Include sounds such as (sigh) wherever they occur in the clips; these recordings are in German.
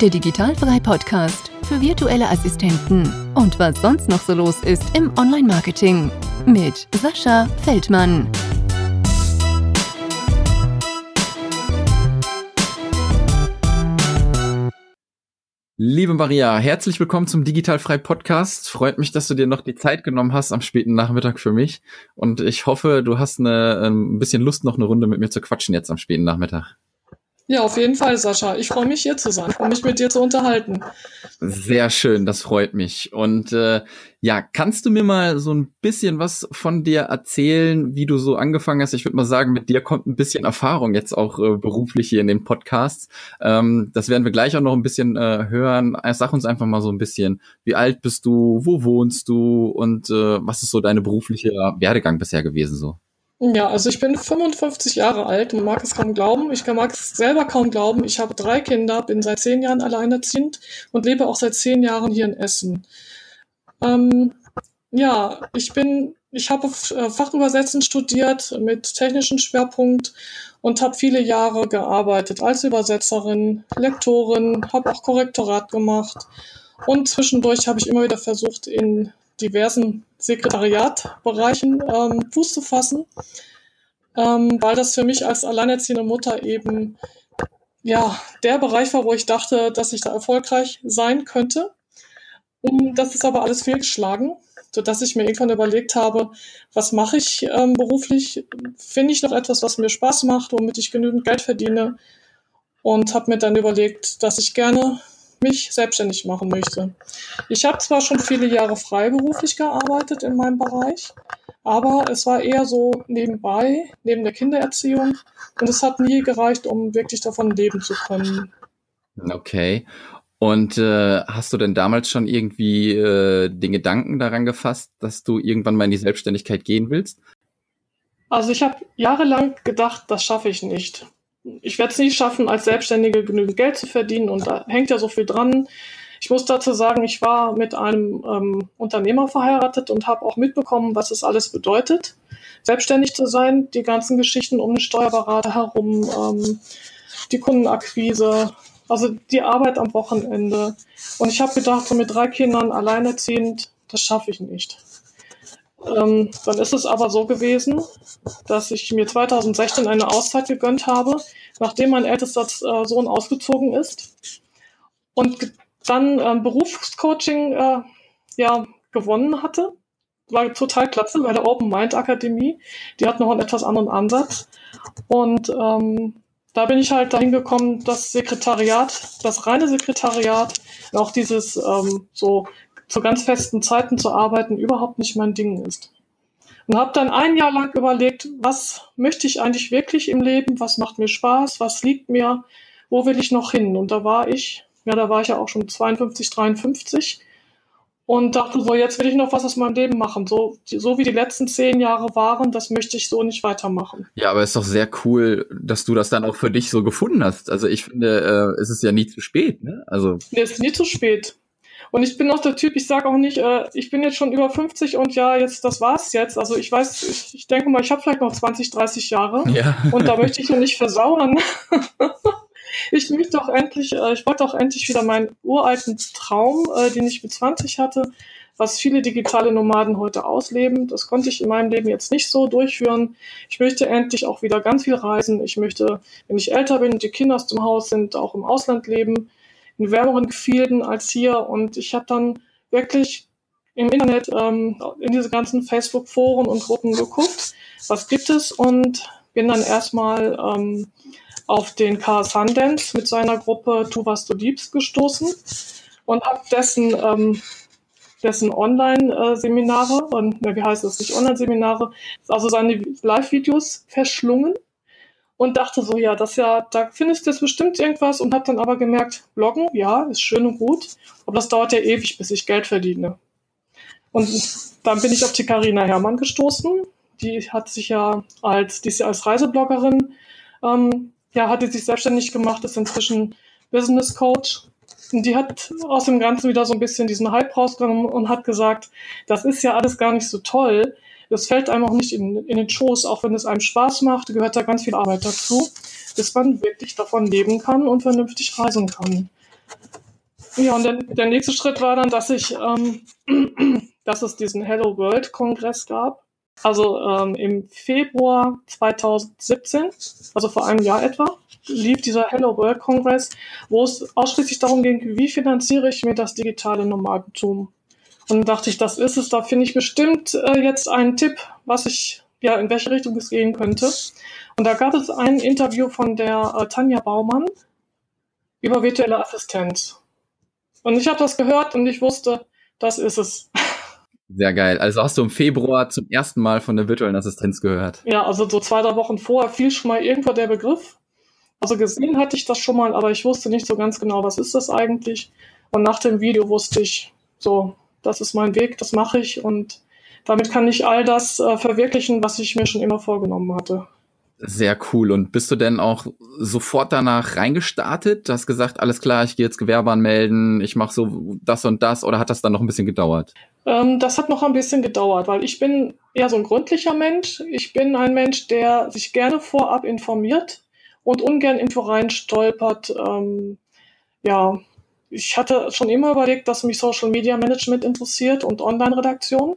der Digitalfrei Podcast für virtuelle Assistenten und was sonst noch so los ist im Online-Marketing mit Sascha Feldmann. Liebe Maria, herzlich willkommen zum Digitalfrei Podcast. Freut mich, dass du dir noch die Zeit genommen hast am späten Nachmittag für mich. Und ich hoffe, du hast eine, ein bisschen Lust, noch eine Runde mit mir zu quatschen jetzt am späten Nachmittag. Ja, auf jeden Fall, Sascha. Ich freue mich, hier zu sein. Freue mich, mit dir zu unterhalten. Sehr schön, das freut mich. Und äh, ja, kannst du mir mal so ein bisschen was von dir erzählen, wie du so angefangen hast? Ich würde mal sagen, mit dir kommt ein bisschen Erfahrung jetzt auch äh, beruflich hier in den Podcasts. Ähm, das werden wir gleich auch noch ein bisschen äh, hören. Sag uns einfach mal so ein bisschen, wie alt bist du, wo wohnst du und äh, was ist so deine berufliche Werdegang bisher gewesen so? Ja, also ich bin 55 Jahre alt, man mag es kaum glauben. Ich mag es selber kaum glauben. Ich habe drei Kinder, bin seit zehn Jahren alleinerziehend und lebe auch seit zehn Jahren hier in Essen. Ähm, ja, ich bin, ich habe äh, Fachübersetzen studiert mit technischem Schwerpunkt und habe viele Jahre gearbeitet als Übersetzerin, Lektorin, habe auch Korrektorat gemacht und zwischendurch habe ich immer wieder versucht, in diversen Sekretariatbereichen ähm, Fuß zu fassen, ähm, weil das für mich als alleinerziehende Mutter eben ja der Bereich war, wo ich dachte, dass ich da erfolgreich sein könnte. Und das ist aber alles fehlgeschlagen, sodass ich mir irgendwann überlegt habe, was mache ich ähm, beruflich? Finde ich noch etwas, was mir Spaß macht, womit ich genügend Geld verdiene? Und habe mir dann überlegt, dass ich gerne mich selbstständig machen möchte. Ich habe zwar schon viele Jahre freiberuflich gearbeitet in meinem Bereich, aber es war eher so nebenbei, neben der Kindererziehung und es hat nie gereicht, um wirklich davon leben zu können. Okay. Und äh, hast du denn damals schon irgendwie äh, den Gedanken daran gefasst, dass du irgendwann mal in die Selbstständigkeit gehen willst? Also ich habe jahrelang gedacht, das schaffe ich nicht ich werde es nicht schaffen, als Selbstständige genügend Geld zu verdienen und da hängt ja so viel dran. Ich muss dazu sagen, ich war mit einem ähm, Unternehmer verheiratet und habe auch mitbekommen, was es alles bedeutet, selbstständig zu sein, die ganzen Geschichten um den Steuerberater herum, ähm, die Kundenakquise, also die Arbeit am Wochenende. Und ich habe gedacht, so mit drei Kindern alleinerziehend, das schaffe ich nicht. Ähm, dann ist es aber so gewesen, dass ich mir 2016 eine Auszeit gegönnt habe, nachdem mein ältester äh, Sohn ausgezogen ist und dann ähm, Berufscoaching äh, ja, gewonnen hatte. War total klasse bei der Open Mind Akademie. Die hat noch einen etwas anderen Ansatz. Und ähm, da bin ich halt dahin gekommen, das Sekretariat, das reine Sekretariat, auch dieses ähm, so zu ganz festen Zeiten zu arbeiten überhaupt nicht mein Ding ist. Und habe dann ein Jahr lang überlegt, was möchte ich eigentlich wirklich im Leben, was macht mir Spaß, was liegt mir, wo will ich noch hin? Und da war ich, ja, da war ich ja auch schon 52, 53 und dachte so, jetzt will ich noch was aus meinem Leben machen. So, so wie die letzten zehn Jahre waren, das möchte ich so nicht weitermachen. Ja, aber es ist doch sehr cool, dass du das dann auch für dich so gefunden hast. Also ich finde, äh, es ist ja nie zu spät, ne? Also. Nee, es ist nie zu spät. Und ich bin auch der Typ, ich sage auch nicht, äh, ich bin jetzt schon über 50 und ja, jetzt das war's jetzt. Also ich weiß, ich, ich denke mal, ich habe vielleicht noch 20, 30 Jahre ja. und da möchte ich noch nicht versauern. (laughs) ich möchte doch endlich, äh, ich wollte auch endlich wieder meinen uralten Traum, äh, den ich mit 20 hatte, was viele digitale Nomaden heute ausleben. Das konnte ich in meinem Leben jetzt nicht so durchführen. Ich möchte endlich auch wieder ganz viel reisen. Ich möchte, wenn ich älter bin und die Kinder aus dem Haus sind, auch im Ausland leben in wärmeren Gefilden als hier. Und ich habe dann wirklich im Internet ähm, in diese ganzen Facebook-Foren und Gruppen geguckt, was gibt es? Und bin dann erstmal ähm, auf den Karl Sundance mit seiner Gruppe Tu, was du liebst gestoßen und habe dessen, ähm, dessen Online-Seminare und wie heißt das? Nicht Online-Seminare, also seine Live-Videos verschlungen und dachte so, ja, das ja, da findest du jetzt bestimmt irgendwas und habe dann aber gemerkt, Bloggen, ja, ist schön und gut, aber das dauert ja ewig, bis ich Geld verdiene. Und dann bin ich auf die Karina Hermann gestoßen. Die hat sich ja als, die ist ja als Reisebloggerin, ähm, ja, hat die sich selbstständig gemacht, ist inzwischen Business Coach. Und die hat aus dem Ganzen wieder so ein bisschen diesen Hype rausgenommen und hat gesagt, das ist ja alles gar nicht so toll das fällt einem auch nicht in, in den Schoß, auch wenn es einem Spaß macht, gehört da ganz viel Arbeit dazu, bis man wirklich davon leben kann und vernünftig reisen kann. Ja, und der, der nächste Schritt war dann, dass ich, ähm, (clears throat) dass es diesen Hello World Kongress gab. Also ähm, im Februar 2017, also vor einem Jahr etwa, lief dieser Hello World Kongress, wo es ausschließlich darum ging, wie finanziere ich mir das digitale Nomadentum. Und dachte ich, das ist es. Da finde ich bestimmt äh, jetzt einen Tipp, was ich, ja, in welche Richtung es gehen könnte. Und da gab es ein Interview von der äh, Tanja Baumann über virtuelle Assistenz. Und ich habe das gehört und ich wusste, das ist es. Sehr geil. Also hast du im Februar zum ersten Mal von der virtuellen Assistenz gehört? Ja, also so zwei, drei Wochen vorher fiel schon mal irgendwo der Begriff. Also gesehen hatte ich das schon mal, aber ich wusste nicht so ganz genau, was ist das eigentlich. Und nach dem Video wusste ich, so, das ist mein Weg, das mache ich und damit kann ich all das äh, verwirklichen, was ich mir schon immer vorgenommen hatte. Sehr cool. Und bist du denn auch sofort danach reingestartet? Du hast gesagt, alles klar, ich gehe jetzt Gewerbe anmelden, ich mache so das und das, oder hat das dann noch ein bisschen gedauert? Ähm, das hat noch ein bisschen gedauert, weil ich bin eher so ein gründlicher Mensch. Ich bin ein Mensch, der sich gerne vorab informiert und ungern irgendwo rein stolpert. Ähm, ja, ich hatte schon immer überlegt, dass mich Social Media Management interessiert und Online-Redaktion.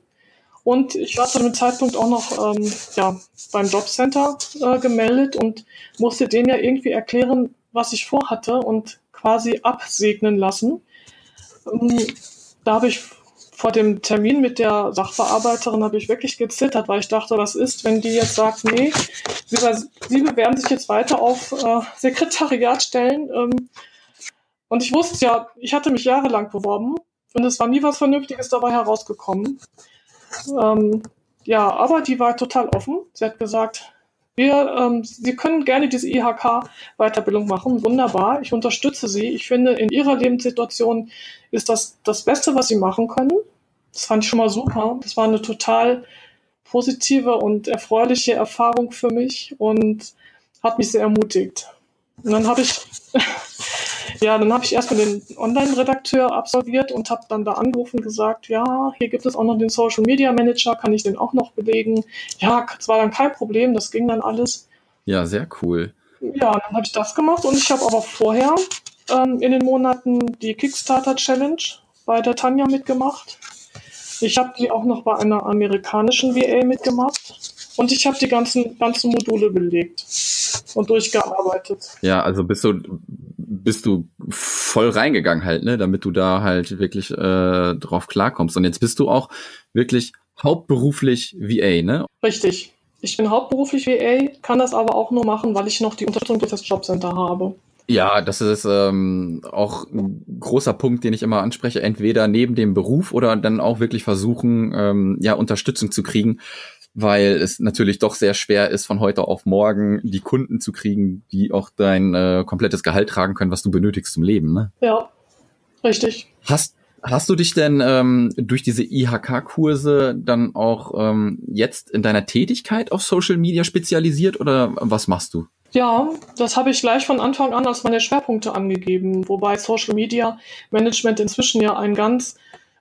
Und ich war zu dem Zeitpunkt auch noch ähm, ja, beim Jobcenter äh, gemeldet und musste denen ja irgendwie erklären, was ich vorhatte und quasi absegnen lassen. Ähm, da habe ich vor dem Termin mit der Sachbearbeiterin habe ich wirklich gezittert, weil ich dachte, was ist, wenn die jetzt sagt, nee, sie, bewerben sich jetzt weiter auf äh, Sekretariatstellen. Ähm, und ich wusste ja, ich hatte mich jahrelang beworben und es war nie was Vernünftiges dabei herausgekommen. Ähm, ja, aber die war total offen. Sie hat gesagt, wir, ähm, Sie können gerne diese IHK-Weiterbildung machen. Wunderbar. Ich unterstütze Sie. Ich finde, in Ihrer Lebenssituation ist das das Beste, was Sie machen können. Das fand ich schon mal super. Das war eine total positive und erfreuliche Erfahrung für mich und hat mich sehr ermutigt. Und dann habe ich Ja, dann habe ich erstmal den Online-Redakteur absolviert und habe dann da angerufen und gesagt, ja, hier gibt es auch noch den Social Media Manager, kann ich den auch noch belegen? Ja, es war dann kein Problem, das ging dann alles. Ja, sehr cool. Ja, dann habe ich das gemacht und ich habe aber vorher ähm, in den Monaten die Kickstarter Challenge bei der Tanja mitgemacht. Ich habe die auch noch bei einer amerikanischen VA mitgemacht und ich habe die ganzen, ganzen Module belegt und durchgearbeitet. Ja, also bist du bist du voll reingegangen halt, ne, damit du da halt wirklich äh, drauf klarkommst. Und jetzt bist du auch wirklich hauptberuflich VA, ne? Richtig. Ich bin hauptberuflich VA, kann das aber auch nur machen, weil ich noch die Unterstützung durch das Jobcenter habe. Ja, das ist ähm, auch ein großer Punkt, den ich immer anspreche. Entweder neben dem Beruf oder dann auch wirklich versuchen, ähm, ja, Unterstützung zu kriegen weil es natürlich doch sehr schwer ist, von heute auf morgen die Kunden zu kriegen, die auch dein äh, komplettes Gehalt tragen können, was du benötigst zum Leben. Ne? Ja, richtig. Hast, hast du dich denn ähm, durch diese IHK-Kurse dann auch ähm, jetzt in deiner Tätigkeit auf Social Media spezialisiert oder was machst du? Ja, das habe ich gleich von Anfang an als meine Schwerpunkte angegeben, wobei Social Media Management inzwischen ja ein ganz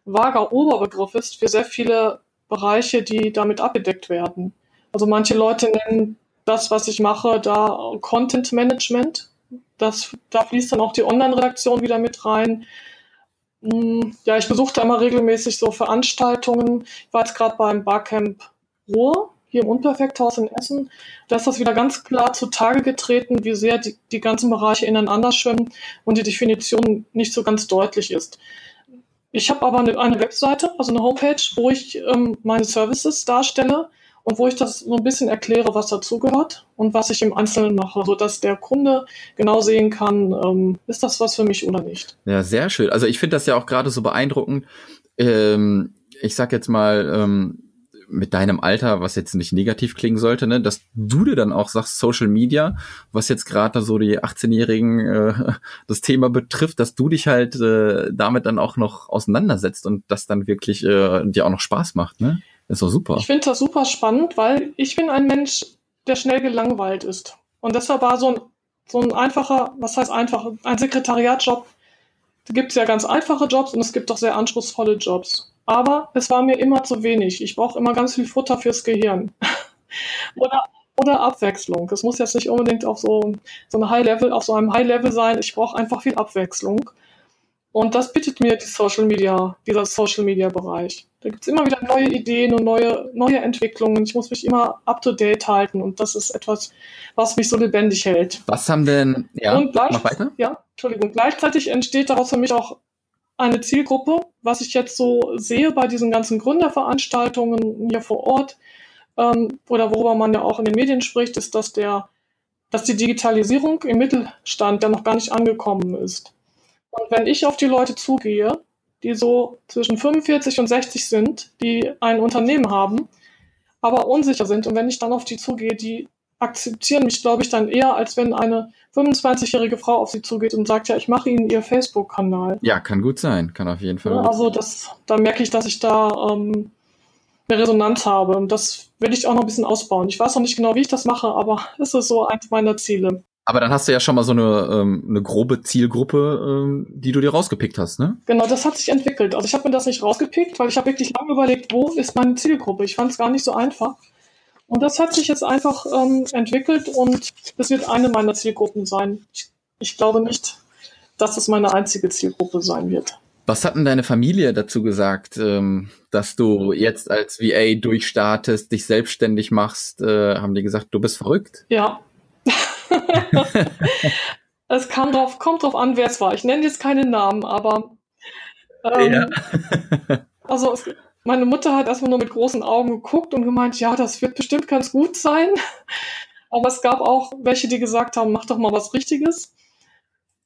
vager Oberbegriff ist für sehr viele Bereiche, die damit abgedeckt werden. Also manche Leute nennen das, was ich mache, da Content Management. Das, da fließt dann auch die Online-Redaktion wieder mit rein. Hm, ja, ich besuche da immer regelmäßig so Veranstaltungen. Ich war jetzt gerade beim Barcamp Ruhr hier im Unperfekthaus in Essen. Da ist das wieder ganz klar zutage getreten, wie sehr die, die ganzen Bereiche ineinander schwimmen und die Definition nicht so ganz deutlich ist. Ich habe aber eine, eine, Webseite, also eine Homepage, wo ich ähm, meine Services darstelle und wo ich das so ein bisschen erkläre, was dazugehört und was ich im Einzelnen mache, sodass der Kunde genau sehen kann, ähm, ist das was für mich oder nicht. Ja, sehr schön. Also ich finde das ja auch gerade so beeindruckend. Ähm, ich sag jetzt mal, ähm, mit deinem Alter, was jetzt nicht negativ klingen sollte, ne, dass du dir dann auch sagst, Social Media, was jetzt gerade so die 18-Jährigen äh, das Thema betrifft, dass du dich halt äh, damit dann auch noch auseinandersetzt und das dann wirklich äh, dir auch noch Spaß macht, ne? Ist doch super. Ich finde das super spannend, weil ich bin ein Mensch, der schnell gelangweilt ist. Und deshalb war so ein, so ein einfacher, was heißt einfach, ein Sekretariatjob. Da gibt es ja ganz einfache Jobs und es gibt auch sehr anspruchsvolle Jobs. Aber es war mir immer zu wenig. Ich brauche immer ganz viel Futter fürs Gehirn. (laughs) oder, oder Abwechslung. Es muss jetzt nicht unbedingt auf so, so, eine High -Level, auf so einem High-Level sein. Ich brauche einfach viel Abwechslung. Und das bietet mir die Social Media, dieser Social Media Bereich. Da gibt es immer wieder neue Ideen und neue, neue Entwicklungen. Ich muss mich immer up to date halten und das ist etwas, was mich so lebendig hält. Was haben denn, ja, und mach weiter? Ja, Entschuldigung. Gleichzeitig entsteht daraus für mich auch eine Zielgruppe, was ich jetzt so sehe bei diesen ganzen Gründerveranstaltungen hier vor Ort ähm, oder worüber man ja auch in den Medien spricht, ist, dass der, dass die Digitalisierung im Mittelstand ja noch gar nicht angekommen ist. Und wenn ich auf die Leute zugehe, die so zwischen 45 und 60 sind, die ein Unternehmen haben, aber unsicher sind, und wenn ich dann auf die zugehe, die akzeptieren mich, glaube ich, dann eher, als wenn eine 25-jährige Frau auf sie zugeht und sagt, ja, ich mache Ihnen Ihr Facebook-Kanal. Ja, kann gut sein, kann auf jeden Fall. Ja, also das, da merke ich, dass ich da ähm, eine Resonanz habe und das will ich auch noch ein bisschen ausbauen. Ich weiß noch nicht genau, wie ich das mache, aber (laughs) es ist so eins meiner Ziele. Aber dann hast du ja schon mal so eine, ähm, eine grobe Zielgruppe, ähm, die du dir rausgepickt hast, ne? Genau, das hat sich entwickelt. Also ich habe mir das nicht rausgepickt, weil ich habe wirklich lange überlegt, wo ist meine Zielgruppe. Ich fand es gar nicht so einfach. Und das hat sich jetzt einfach ähm, entwickelt und das wird eine meiner Zielgruppen sein. Ich, ich glaube nicht, dass es meine einzige Zielgruppe sein wird. Was hat denn deine Familie dazu gesagt, ähm, dass du jetzt als VA durchstartest, dich selbstständig machst? Äh, haben die gesagt, du bist verrückt? Ja, (laughs) es kam drauf, kommt drauf an, wer es war. Ich nenne jetzt keine Namen, aber ähm, ja. also es, meine Mutter hat erstmal nur mit großen Augen geguckt und gemeint, ja, das wird bestimmt ganz gut sein. (laughs) Aber es gab auch welche, die gesagt haben, mach doch mal was Richtiges.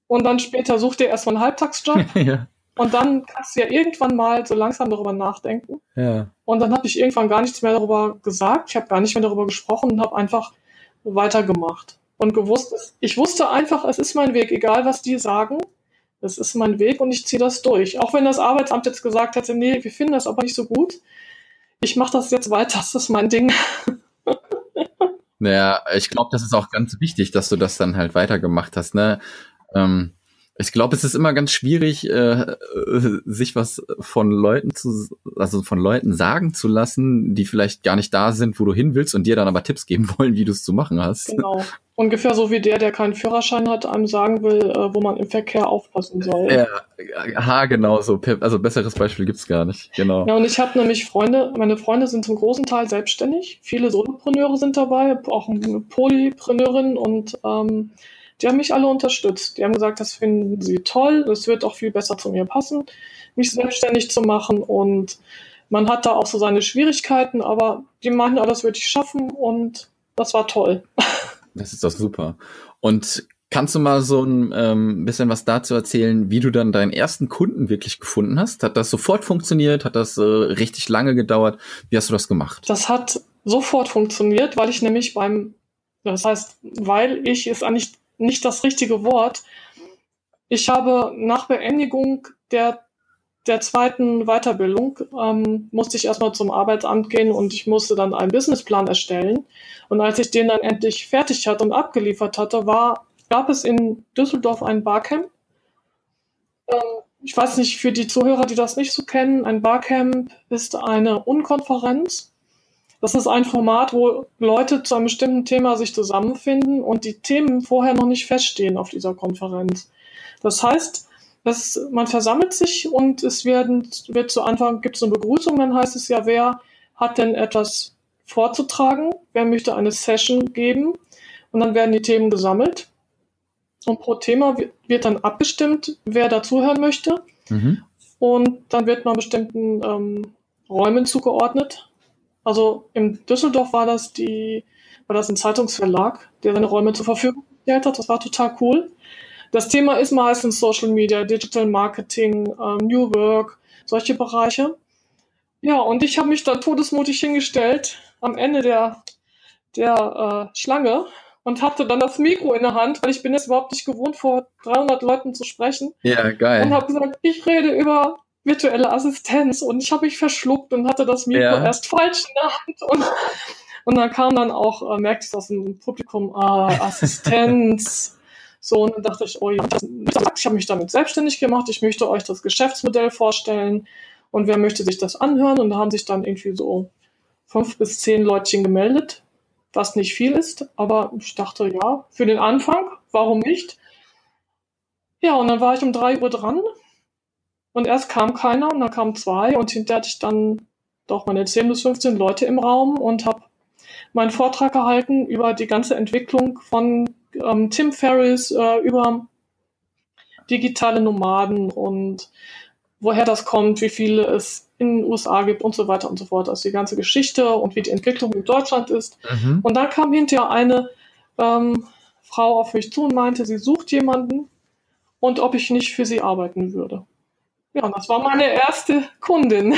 Und dann später such dir erstmal einen Halbtagsjob. (laughs) ja. Und dann kannst du ja irgendwann mal so langsam darüber nachdenken. Ja. Und dann habe ich irgendwann gar nichts mehr darüber gesagt. Ich habe gar nicht mehr darüber gesprochen und habe einfach weitergemacht und gewusst, ich wusste einfach, es ist mein Weg, egal was die sagen. Es ist mein Weg und ich ziehe das durch. Auch wenn das Arbeitsamt jetzt gesagt hätte, nee, wir finden das aber nicht so gut. Ich mache das jetzt weiter, das ist mein Ding. (laughs) Naja, ich glaube, das ist auch ganz wichtig, dass du das dann halt weitergemacht hast. Ne? Ähm, ich glaube, es ist immer ganz schwierig, äh, äh, sich was von Leuten zu, also von Leuten sagen zu lassen, die vielleicht gar nicht da sind, wo du hin willst und dir dann aber Tipps geben (laughs) wollen, wie du es zu machen hast. Genau. Ungefähr so wie der, der keinen Führerschein hat, einem sagen will, äh, wo man im Verkehr aufpassen soll. Ja, ha, genau so. Also besseres Beispiel gibt's gar nicht. Genau. Ja, und ich habe nämlich Freunde, meine Freunde sind zum großen Teil selbstständig. Viele Solopreneure sind dabei, auch eine Polypreneurin und ähm, die haben mich alle unterstützt. Die haben gesagt, das finden sie toll, es wird auch viel besser zu mir passen, mich selbstständig zu machen. Und man hat da auch so seine Schwierigkeiten, aber die meinten, oh, das würde ich schaffen und das war toll. (laughs) Das ist doch super. Und kannst du mal so ein ähm, bisschen was dazu erzählen, wie du dann deinen ersten Kunden wirklich gefunden hast? Hat das sofort funktioniert? Hat das äh, richtig lange gedauert? Wie hast du das gemacht? Das hat sofort funktioniert, weil ich nämlich beim, das heißt, weil ich es eigentlich nicht das richtige Wort. Ich habe nach Beendigung der, der zweiten Weiterbildung, ähm, musste ich erstmal zum Arbeitsamt gehen und ich musste dann einen Businessplan erstellen. Und als ich den dann endlich fertig hatte und abgeliefert hatte, war, gab es in Düsseldorf ein Barcamp. Ähm, ich weiß nicht, für die Zuhörer, die das nicht so kennen, ein Barcamp ist eine Unkonferenz das ist ein Format, wo Leute zu einem bestimmten Thema sich zusammenfinden und die Themen vorher noch nicht feststehen auf dieser Konferenz. Das heißt, dass man versammelt sich und es werden, wird zu Anfang, gibt es eine Begrüßung, dann heißt es ja, wer hat denn etwas vorzutragen, wer möchte eine Session geben? Und dann werden die Themen gesammelt. Und pro Thema wird dann abgestimmt, wer dazuhören möchte. Mhm. und dann wird man bestimmten ähm, Räumen zugeordnet, also in Düsseldorf war das die, war das ein Zeitungsverlag, der seine Räume zur Verfügung gestellt hat. Das war total cool. Das Thema ist meistens Social Media, Digital Marketing, ähm, New Work, solche Bereiche. Ja, und ich habe mich da todesmutig hingestellt am Ende der, der äh, Schlange und hatte dann das Mikro in der Hand, weil ich bin jetzt überhaupt nicht gewohnt, vor 300 Leuten zu sprechen. Ja, geil. Und habe gesagt, ich rede über virtuelle Assistenz und ich habe mich verschluckt und hatte das Mikro ja. erst falsch in der Hand und, und dann kam dann auch, äh, merkte ich aus dem Publikum, äh, Assistenz. (laughs) So, und dann dachte ich, oh ja, ich habe mich damit selbstständig gemacht, ich möchte euch das Geschäftsmodell vorstellen und wer möchte sich das anhören? Und da haben sich dann irgendwie so fünf bis zehn Leutchen gemeldet, was nicht viel ist, aber ich dachte, ja, für den Anfang, warum nicht? Ja, und dann war ich um drei Uhr dran Und erst kam keiner und dann kamen zwei und hinterher hatte ich dann doch meine 10 bis 15 Leute im Raum und habe meinen Vortrag gehalten über die ganze Entwicklung von ähm, Tim Ferriss, äh, über digitale Nomaden und woher das kommt, wie viele es in den USA gibt und so weiter und so fort. Also die ganze Geschichte und wie die Entwicklung in Deutschland ist. Mhm. Und dann kam hinterher eine ähm, Frau auf mich zu und meinte, sie sucht jemanden und ob ich nicht für sie arbeiten würde. Ja, das war meine erste Kundin.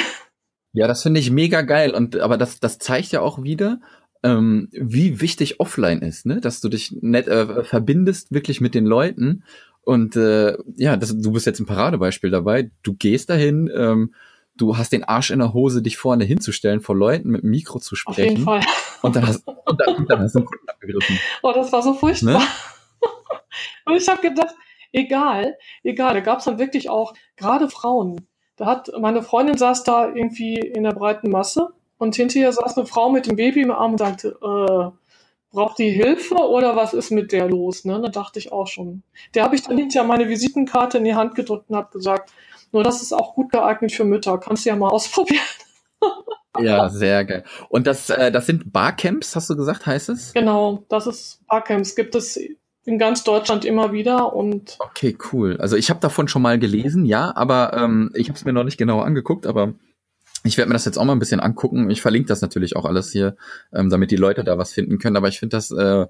Ja, das finde ich mega geil. Und aber das, das zeigt ja auch wieder, ähm, wie wichtig offline ist, ne? Dass du dich net äh, verbindest wirklich mit den Leuten. Und äh, ja, das, du bist jetzt ein Paradebeispiel dabei. Du gehst dahin, ähm, du hast den Arsch in der Hose, dich vorne hinzustellen, vor Leuten mit dem Mikro zu sprechen. Auf jeden Fall. Und dann hast, und dann, und dann hast du einen Kunden abgegriffen. Oh, das war so furchtbar. Ne? (laughs) und ich habe gedacht, egal, egal, da gab es dann wirklich auch gerade Frauen. Da hat meine Freundin saß da irgendwie in der breiten Masse und hinterher saß eine Frau mit dem Baby im Arm und sagte, äh, braucht die Hilfe oder was ist mit der los? Ne? Da dachte ich auch schon. Der habe ich dann hinterher meine Visitenkarte in die Hand gedrückt und habe gesagt, nur das ist auch gut geeignet für Mütter. Kannst du ja mal (laughs) ausprobieren. ja, sehr geil. Und das, äh, das sind Barcamps, hast du gesagt, heißt es? Genau, das ist Barcamps. Gibt es in ganz Deutschland immer wieder und okay cool. Also ich habe davon schon mal gelesen ja aber ähm, ich habe es mir noch nicht genau angeguckt aber ich werde mir das jetzt auch mal ein bisschen angucken. Ich verlinke das natürlich auch alles hier ähm, damit die Leute da was finden können. Aber ich finde das äh, eine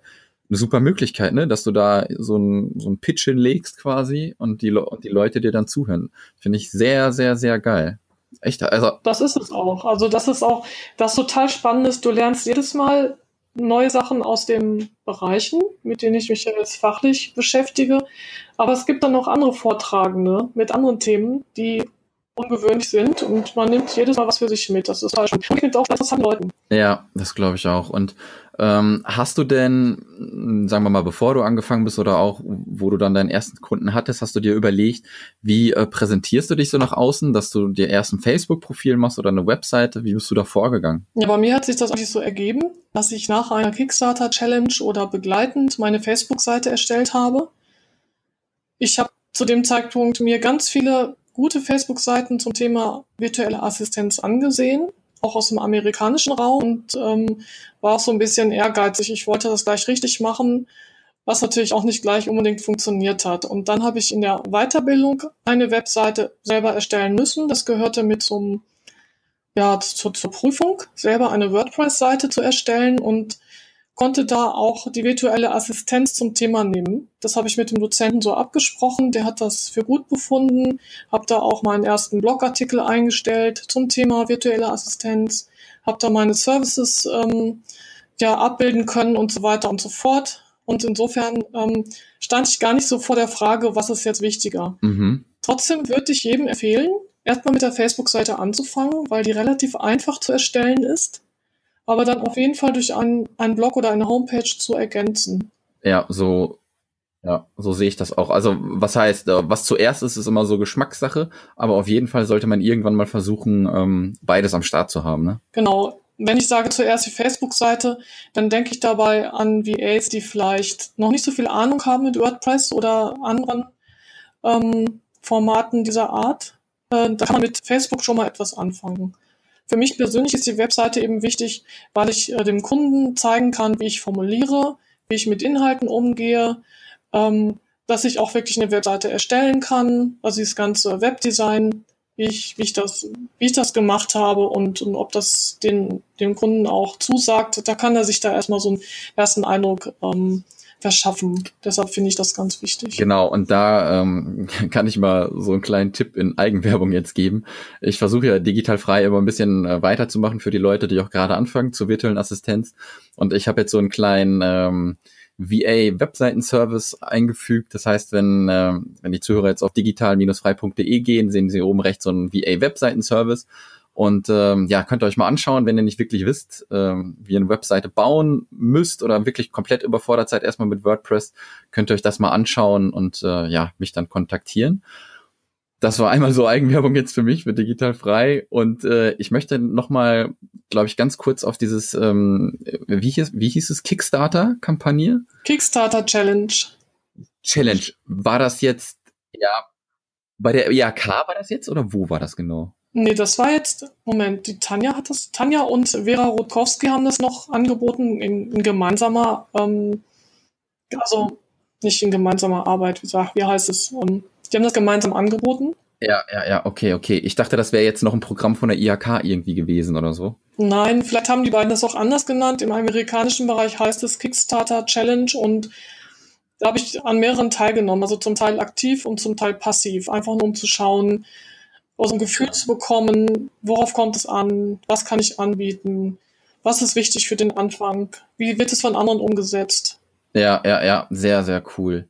super Möglichkeit ne dass du da so ein so ein Pitch hinlegst quasi und die und die Leute dir dann zuhören. Finde ich sehr sehr sehr geil. Echt also das ist es auch. Also das ist auch das total spannend ist du lernst jedes Mal neue Sachen aus den Bereichen, mit denen ich mich jetzt fachlich beschäftige. Aber es gibt dann noch andere Vortragende mit anderen Themen, die ungewöhnlich sind und man nimmt jedes Mal was für sich mit. Das ist halt schon mit auch interessanten Leuten. Ja, das glaube ich auch. Und ähm, hast du denn, sagen wir mal, bevor du angefangen bist oder auch, wo du dann deinen ersten Kunden hattest, hast du dir überlegt, wie äh, präsentierst du dich so nach außen, dass du dir erst ein Facebook-Profil machst oder eine Webseite? Wie bist du da vorgegangen? Ja, bei mir hat sich das eigentlich so ergeben, dass ich nach einer Kickstarter-Challenge oder begleitend meine Facebook-Seite erstellt habe. Ich habe zu dem Zeitpunkt mir ganz viele gute Facebook-Seiten zum Thema virtuelle Assistenz angesehen, auch aus dem amerikanischen Raum und ähm, war auch so ein bisschen ehrgeizig. Ich wollte das gleich richtig machen, was natürlich auch nicht gleich unbedingt funktioniert hat. Und dann habe ich in der Weiterbildung eine Webseite selber erstellen müssen. Das gehörte mit zum ja, zur, zur Prüfung, selber eine WordPress-Seite zu erstellen und konnte da auch die virtuelle Assistenz zum Thema nehmen. Das habe ich mit dem Dozenten so abgesprochen. Der hat das für gut befunden. Habe da auch meinen ersten Blogartikel eingestellt zum Thema virtuelle Assistenz. Habe da meine Services ähm, ja abbilden können und so weiter und so fort. Und insofern ähm, stand ich gar nicht so vor der Frage, was ist jetzt wichtiger. Mhm. Trotzdem würde ich jedem empfehlen, erstmal mit der Facebook-Seite anzufangen, weil die relativ einfach zu erstellen ist aber dann auf jeden Fall durch einen, einen Blog oder eine Homepage zu ergänzen. Ja, so, ja, so sehe ich das auch. Also, was heißt, äh, was zuerst ist, ist immer so Geschmackssache, aber auf jeden Fall sollte man irgendwann mal versuchen, ähm, beides am Start zu haben, ne? Genau. Wenn ich sage zuerst die Facebook-Seite, dann denke ich dabei an VAs, die vielleicht noch nicht so viel Ahnung haben mit WordPress oder anderen ähm, Formaten dieser Art. Äh, da kann man mit Facebook schon mal etwas anfangen. Für mich persönlich ist die Webseite eben wichtig, weil ich äh, dem Kunden zeigen kann, wie ich formuliere, wie ich mit Inhalten umgehe, ähm, dass ich auch wirklich eine Webseite erstellen kann, also das ganze Webdesign, wie ich, wie ich das, wie ich das gemacht habe und, und ob das den, dem Kunden auch zusagt. Da kann er sich da erstmal so einen ersten Eindruck ähm, verschaffen. Deshalb finde ich das ganz wichtig. Genau, und da ähm, (laughs) kann ich mal so einen kleinen Tipp in Eigenwerbung jetzt geben. Ich versuche ja digital frei immer ein bisschen äh, weiterzumachen für die Leute, die auch gerade anfangen zur virtuellen Assistenz. Und ich habe jetzt so einen kleinen ähm, VA-Webseitenservice eingefügt. Das heißt, wenn, äh, wenn die Zuhörer jetzt auf digital-frei.de gehen, sehen sie oben rechts so einen VA-Webseitenservice. Und ähm, ja, könnt ihr euch mal anschauen, wenn ihr nicht wirklich wisst, ähm, wie ihr eine Webseite bauen müsst oder wirklich komplett überfordert seid erstmal mit WordPress, könnt ihr euch das mal anschauen und äh, ja, mich dann kontaktieren. Das war einmal so Eigenwerbung jetzt für mich, für digital frei. Und äh, ich möchte noch mal, glaube ich, ganz kurz auf dieses, ähm, wie, hieß, wie hieß es, Kickstarter-Kampagne? Kickstarter Challenge. Challenge. War das jetzt, ja, Bei der IAK war das jetzt oder wo war das genau? Nee, das war jetzt, Moment, die Tanja hat das, Tanja und Vera Rutkowski haben das noch angeboten in, in gemeinsamer, ähm, also nicht in gemeinsamer Arbeit, wie, sag, wie heißt es? Ähm, die haben das gemeinsam angeboten. Ja, ja, ja, okay, okay. Ich dachte, das wäre jetzt noch ein Programm von der IHK irgendwie gewesen oder so. Nein, vielleicht haben die beiden das auch anders genannt. Im amerikanischen Bereich heißt es Kickstarter Challenge und da habe ich an mehreren teilgenommen, also zum Teil aktiv und zum Teil passiv, einfach nur um zu schauen, aus ein Gefühl zu bekommen, worauf kommt es an, was kann ich anbieten, was ist wichtig für den Anfang, wie wird es von anderen umgesetzt. Ja, ja, ja, sehr, sehr cool.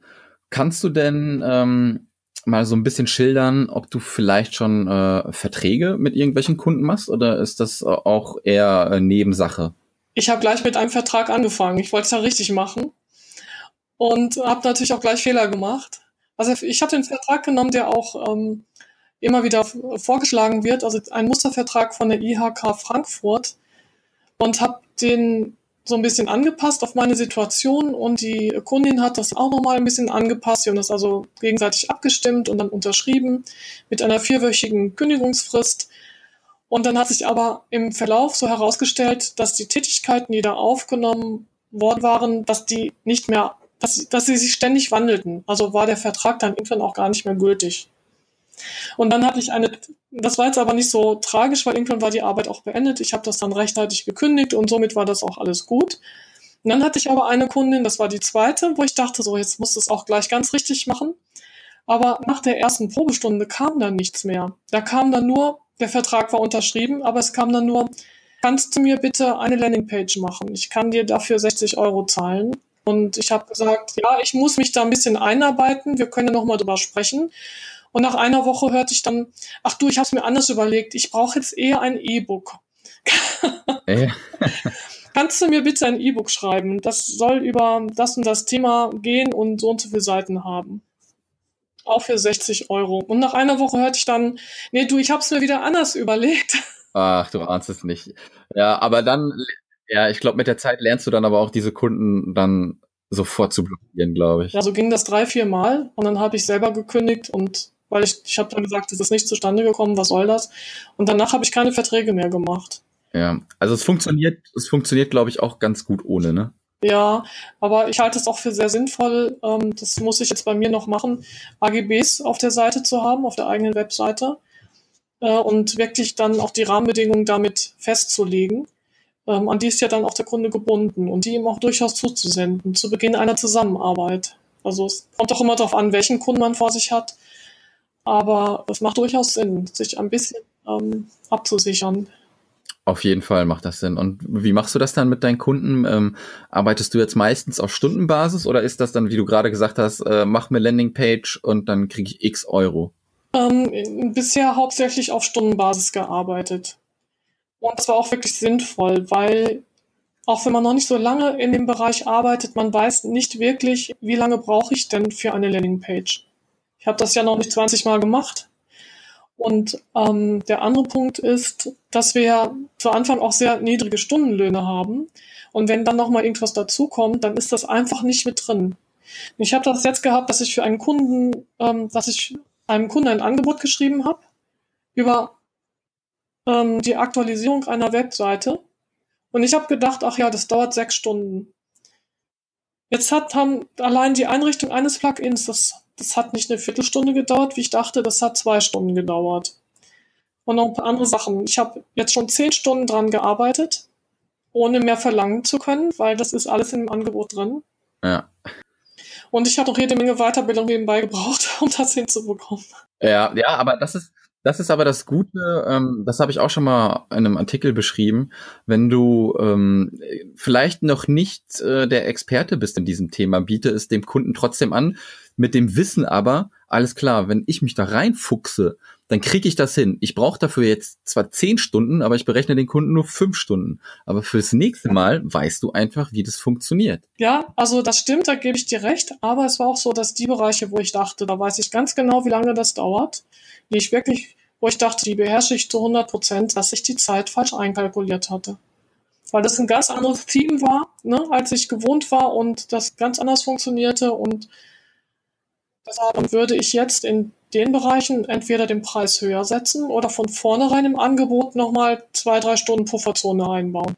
Kannst du denn ähm, mal so ein bisschen schildern, ob du vielleicht schon äh, Verträge mit irgendwelchen Kunden machst oder ist das auch eher äh, Nebensache? Ich habe gleich mit einem Vertrag angefangen. Ich wollte es ja richtig machen und habe natürlich auch gleich Fehler gemacht. Also ich habe den Vertrag genommen, der auch ähm, immer wieder vorgeschlagen wird, also ein Mustervertrag von der IHK Frankfurt und habe den so ein bisschen angepasst auf meine Situation und die Kundin hat das auch nochmal ein bisschen angepasst. Wir haben das also gegenseitig abgestimmt und dann unterschrieben mit einer vierwöchigen Kündigungsfrist. Und dann hat sich aber im Verlauf so herausgestellt, dass die Tätigkeiten, die da aufgenommen worden waren, dass die nicht mehr, dass, dass sie sich ständig wandelten. Also war der Vertrag dann irgendwann auch gar nicht mehr gültig. Und dann hatte ich eine, das war jetzt aber nicht so tragisch, weil irgendwann war die Arbeit auch beendet. Ich habe das dann rechtzeitig gekündigt und somit war das auch alles gut. Und dann hatte ich aber eine Kundin, das war die zweite, wo ich dachte, so jetzt muss es auch gleich ganz richtig machen. Aber nach der ersten Probestunde kam dann nichts mehr. Da kam dann nur, der Vertrag war unterschrieben, aber es kam dann nur, kannst du mir bitte eine Landingpage machen? Ich kann dir dafür 60 Euro zahlen. Und ich habe gesagt, ja, ich muss mich da ein bisschen einarbeiten. Wir können ja noch mal drüber sprechen. Und nach einer Woche hörte ich dann, ach du, ich habe es mir anders überlegt, ich brauche jetzt eher ein E-Book. (laughs) Kannst du mir bitte ein E-Book schreiben? Das soll über das und das Thema gehen und so und so viele Seiten haben. Auch für 60 Euro. Und nach einer Woche hörte ich dann, nee, du, ich habe es mir wieder anders überlegt. (laughs) Ach, du ahnst es nicht. Ja, aber dann, ja, ich glaube, mit der Zeit lernst du dann aber auch diese Kunden dann sofort zu blockieren, glaube ich. Ja, so ging das drei, vier Mal und dann habe ich selber gekündigt und weil ich, ich habe dann gesagt, es ist nicht zustande gekommen, was soll das? Und danach habe ich keine Verträge mehr gemacht. Ja, also es funktioniert, es funktioniert, glaube ich, auch ganz gut ohne, ne? Ja, aber ich halte es auch für sehr sinnvoll, ähm, das muss ich jetzt bei mir noch machen, AGBs auf der Seite zu haben, auf der eigenen Webseite äh, und wirklich dann auch die Rahmenbedingungen damit festzulegen. Ähm, an die ist ja dann auch der Kunde gebunden und die ihm auch durchaus zuzusenden, zu Beginn einer Zusammenarbeit. Also es kommt auch immer darauf an, welchen Kunden man vor sich hat aber es macht durchaus Sinn, sich ein bisschen ähm, abzusichern. Auf jeden Fall macht das Sinn. Und wie machst du das dann mit deinen Kunden? Ähm, arbeitest du jetzt meistens auf Stundenbasis oder ist das dann, wie du gerade gesagt hast, äh, mach mir Landingpage und dann kriege ich x Euro? Ähm, bisher hauptsächlich auf Stundenbasis gearbeitet. Und das war auch wirklich sinnvoll, weil auch wenn man noch nicht so lange in dem Bereich arbeitet, man weiß nicht wirklich, wie lange brauche ich denn für eine Landingpage. Ich habe das ja noch nicht 20 Mal gemacht. Und ähm, der andere Punkt ist, dass wir zu Anfang auch sehr niedrige Stundenlöhne haben. Und wenn dann nochmal irgendwas dazukommt, dann ist das einfach nicht mit drin. Ich habe das jetzt gehabt, dass ich für einen Kunden, ähm, dass ich einem Kunden ein Angebot geschrieben habe über ähm, die Aktualisierung einer Webseite. Und ich habe gedacht, ach ja, das dauert sechs Stunden. Jetzt hat haben allein die Einrichtung eines Plugins, das das hat nicht eine Viertelstunde gedauert, wie ich dachte, das hat zwei Stunden gedauert. Und noch ein paar andere Sachen. Ich habe jetzt schon zehn Stunden dran gearbeitet, ohne mehr verlangen zu können, weil das ist alles im Angebot drin. Ja. Und ich habe noch jede Menge Weiterbildung nebenbei gebraucht, (laughs) um das hinzubekommen. Ja, ja, aber das ist, das ist aber das Gute, ähm, das habe ich auch schon mal in einem Artikel beschrieben, wenn du ähm, vielleicht noch nicht äh, der Experte bist in diesem Thema, biete es dem Kunden trotzdem an, mit dem Wissen aber, alles klar, wenn ich mich da reinfuchse, dann kriege ich das hin. Ich brauche dafür jetzt zwar zehn Stunden, aber ich berechne den Kunden nur fünf Stunden. Aber fürs nächste Mal weißt du einfach, wie das funktioniert. Ja, also das stimmt, da gebe ich dir recht. Aber es war auch so, dass die Bereiche, wo ich dachte, da weiß ich ganz genau, wie lange das dauert, die ich wirklich, wo ich dachte, die beherrsche ich zu 100 Prozent, dass ich die Zeit falsch einkalkuliert hatte. Weil das ein ganz anderes Team war, ne, als ich gewohnt war und das ganz anders funktionierte und Deshalb würde ich jetzt in den Bereichen entweder den Preis höher setzen oder von vornherein im Angebot nochmal zwei, drei Stunden Pufferzone einbauen.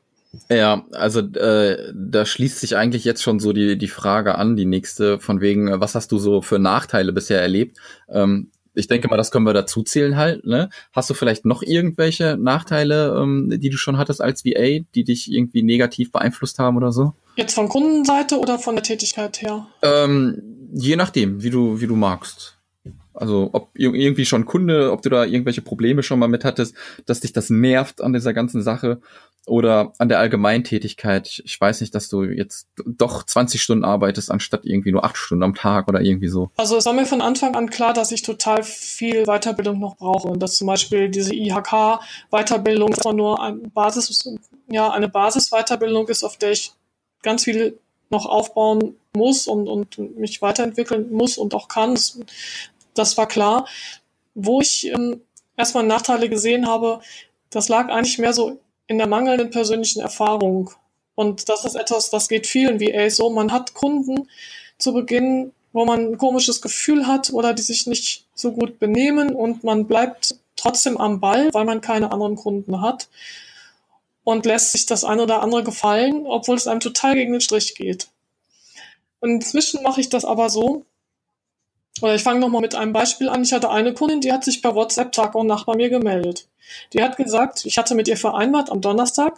Ja, also äh, da schließt sich eigentlich jetzt schon so die, die Frage an, die nächste, von wegen, was hast du so für Nachteile bisher erlebt? Ähm, ich denke mal, das können wir dazu zählen halt. Ne? Hast du vielleicht noch irgendwelche Nachteile, ähm, die du schon hattest als VA, die dich irgendwie negativ beeinflusst haben oder so? Jetzt von Kundenseite oder von der Tätigkeit her? Ähm, je nachdem, wie du, wie du magst. Also ob irgendwie schon Kunde, ob du da irgendwelche Probleme schon mal mit hattest, dass dich das nervt an dieser ganzen Sache oder an der Allgemeintätigkeit. Ich weiß nicht, dass du jetzt doch 20 Stunden arbeitest, anstatt irgendwie nur 8 Stunden am Tag oder irgendwie so. Also es war mir von Anfang an klar, dass ich total viel Weiterbildung noch brauche und dass zum Beispiel diese IHK-Weiterbildung nur ein Basis, ja, eine Basisweiterbildung ist, auf der ich ganz viel noch aufbauen muss und, und mich weiterentwickeln muss und auch kann. Das, das war klar. Wo ich ähm, erstmal Nachteile gesehen habe, das lag eigentlich mehr so in der mangelnden persönlichen Erfahrung. Und das ist etwas, das geht vielen VAs so. Man hat Kunden zu Beginn, wo man ein komisches Gefühl hat oder die sich nicht so gut benehmen und man bleibt trotzdem am Ball, weil man keine anderen Kunden hat und lässt sich das eine oder andere gefallen, obwohl es einem total gegen den Strich geht. Und inzwischen mache ich das aber so, oder ich fange nochmal mit einem Beispiel an. Ich hatte eine Kundin, die hat sich per WhatsApp Tag und Nacht bei mir gemeldet. Die hat gesagt, ich hatte mit ihr vereinbart am Donnerstag.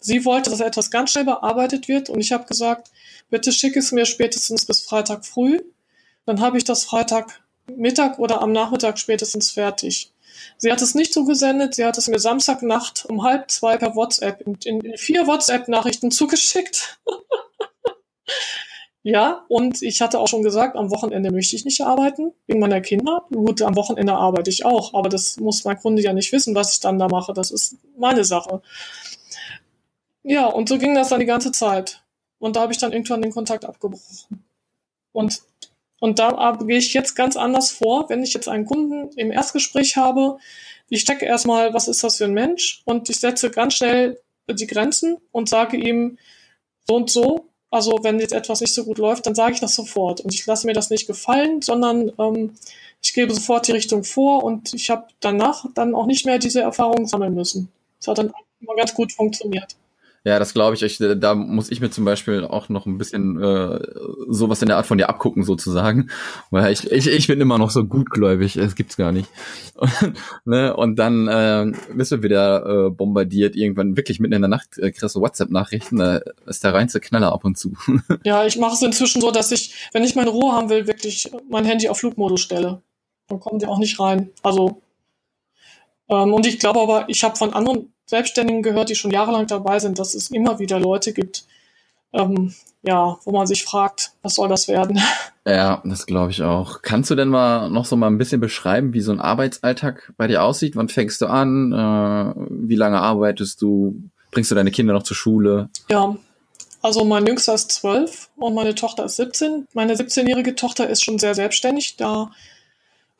Sie wollte, dass etwas ganz schnell bearbeitet wird und ich habe gesagt, bitte schick es mir spätestens bis Freitag früh. Dann habe ich das Freitag Mittag oder am Nachmittag spätestens fertig. Sie hat es nicht zugesendet, sie hat es mir Samstagnacht um halb zwei per WhatsApp in, in vier WhatsApp-Nachrichten zugeschickt. (laughs) Ja, und ich hatte auch schon gesagt, am Wochenende möchte ich nicht arbeiten, wegen meiner Kinder. Gut, am Wochenende arbeite ich auch, aber das muss mein Kunde ja nicht wissen, was ich dann da mache. Das ist meine Sache. Ja, und so ging das dann die ganze Zeit. Und da habe ich dann irgendwann den Kontakt abgebrochen. Und, und da gehe ich jetzt ganz anders vor, wenn ich jetzt einen Kunden im Erstgespräch habe. Ich checke erstmal, was ist das für ein Mensch? Und ich setze ganz schnell die Grenzen und sage ihm, so und so, also wenn jetzt etwas nicht so gut läuft, dann sage ich das sofort. Und ich lasse mir das nicht gefallen, sondern ähm, ich gebe sofort die Richtung vor und ich habe danach dann auch nicht mehr diese Erfahrung sammeln müssen. Das hat dann immer ganz gut funktioniert. Ja, das glaube ich. ich. Da muss ich mir zum Beispiel auch noch ein bisschen äh, sowas in der Art von dir abgucken, sozusagen. Weil ich, ich, ich bin immer noch so gutgläubig, es gibt's gar nicht. Und, (laughs) ne? und dann äh, bist du wieder äh, bombardiert, irgendwann wirklich mitten in der Nacht äh, kriegst du WhatsApp-Nachrichten, da ist der reinste Knaller ab und zu. (laughs) ja, ich mache es inzwischen so, dass ich, wenn ich meine Ruhe haben will, wirklich mein Handy auf Flugmodus stelle. Dann kommen die auch nicht rein. Also ähm, und ich glaube aber, ich habe von anderen Selbstständigen gehört, die schon jahrelang dabei sind, dass es immer wieder Leute gibt, ähm, ja, wo man sich fragt, was soll das werden? (laughs) Ja, das glaube ich auch. Kannst du denn mal noch so mal ein bisschen beschreiben, wie so ein Arbeitsalltag bei dir aussieht? Wann fängst du an? Äh, wie lange arbeitest du? Bringst du deine Kinder noch zur Schule? Ja, also mein Jüngster ist zwölf und meine Tochter ist 17. Meine 17-jährige Tochter ist schon sehr selbstständig. Da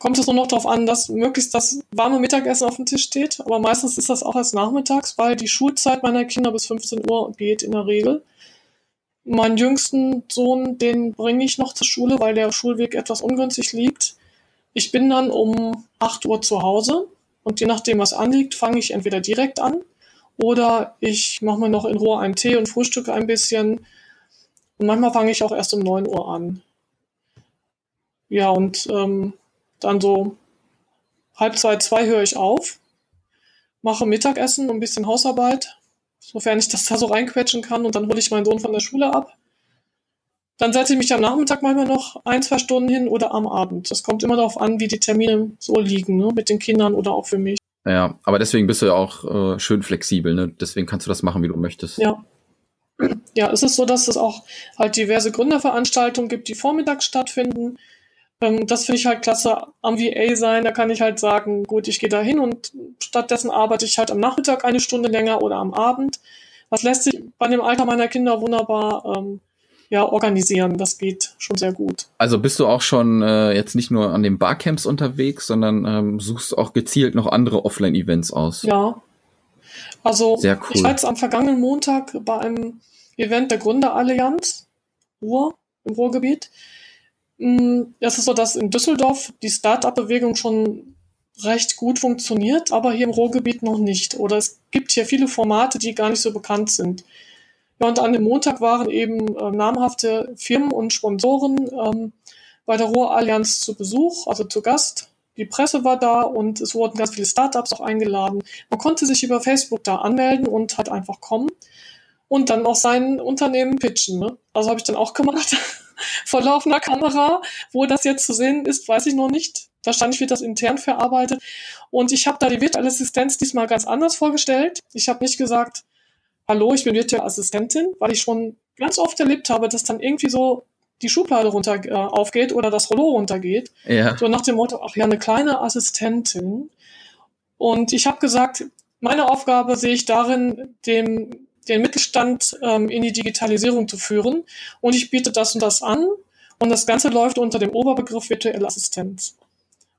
kommt es nur noch darauf an, dass möglichst das warme Mittagessen auf dem Tisch steht. Aber meistens ist das auch erst nachmittags, weil die Schulzeit meiner Kinder bis 15 Uhr geht in der Regel. Meinen jüngsten Sohn, den bringe ich noch zur Schule, weil der Schulweg etwas ungünstig liegt. Ich bin dann um 8 Uhr zu Hause und je nachdem, was anliegt, fange ich entweder direkt an oder ich mache mir noch in Ruhe einen Tee und frühstücke ein bisschen. Und manchmal fange ich auch erst um 9 Uhr an. Ja, und ähm, dann so halb zwei, zwei höre ich auf, mache Mittagessen und ein bisschen Hausarbeit, sofern ich das da so reinquetschen kann und dann hole ich meinen Sohn von der Schule ab. Dann setze ich mich am Nachmittag manchmal noch ein, zwei Stunden hin oder am Abend. Das kommt immer darauf an, wie die Termine so liegen, ne? mit den Kindern oder auch für mich. Ja, aber deswegen bist du ja auch äh, schön flexibel, ne? Deswegen kannst du das machen, wie du möchtest. Ja. Ja, es ist so, dass es auch halt diverse Gründerveranstaltungen gibt, die vormittags stattfinden. Ähm, das finde ich halt klasse am VA sein. Da kann ich halt sagen, gut, ich gehe da hin und stattdessen arbeite ich halt am Nachmittag eine Stunde länger oder am Abend. Das lässt sich bei dem Alter meiner Kinder wunderbar ähm, ja, organisieren. Das geht schon sehr gut. Also bist du auch schon äh, jetzt nicht nur an den Barcamps unterwegs, sondern ähm, suchst auch gezielt noch andere Offline-Events aus? Ja. Also sehr cool. ich war jetzt am vergangenen Montag bei einem Event der Gründerallianz Ruhr im Ruhrgebiet es ist so, dass in Düsseldorf die Start-up-Bewegung schon recht gut funktioniert, aber hier im Ruhrgebiet noch nicht. Oder es gibt hier viele Formate, die gar nicht so bekannt sind. Ja, und an dem Montag waren eben äh, namhafte Firmen und Sponsoren ähm, bei der Ruhrallianz zu Besuch, also zu Gast. Die Presse war da und es wurden ganz viele Startups auch eingeladen. Man konnte sich über Facebook da anmelden und halt einfach kommen und dann auch sein Unternehmen pitchen. Ne? Also habe ich dann auch gemacht (laughs) vor laufender Kamera. Wo das jetzt zu sehen ist, weiß ich noch nicht. Wahrscheinlich wird das intern verarbeitet. Und ich habe da die virtuelle Assistenz diesmal ganz anders vorgestellt. Ich habe nicht gesagt, hallo, ich bin virtuelle Assistentin, weil ich schon ganz oft erlebt habe, dass dann irgendwie so die Schublade runter äh, aufgeht oder das Rollo runtergeht. Ja. So nach dem Motto, ach ja, eine kleine Assistentin. Und ich habe gesagt, meine Aufgabe sehe ich darin, dem, den Mittelstand ähm, in die Digitalisierung zu führen. Und ich biete das und das an. Und das Ganze läuft unter dem Oberbegriff virtuelle Assistenz.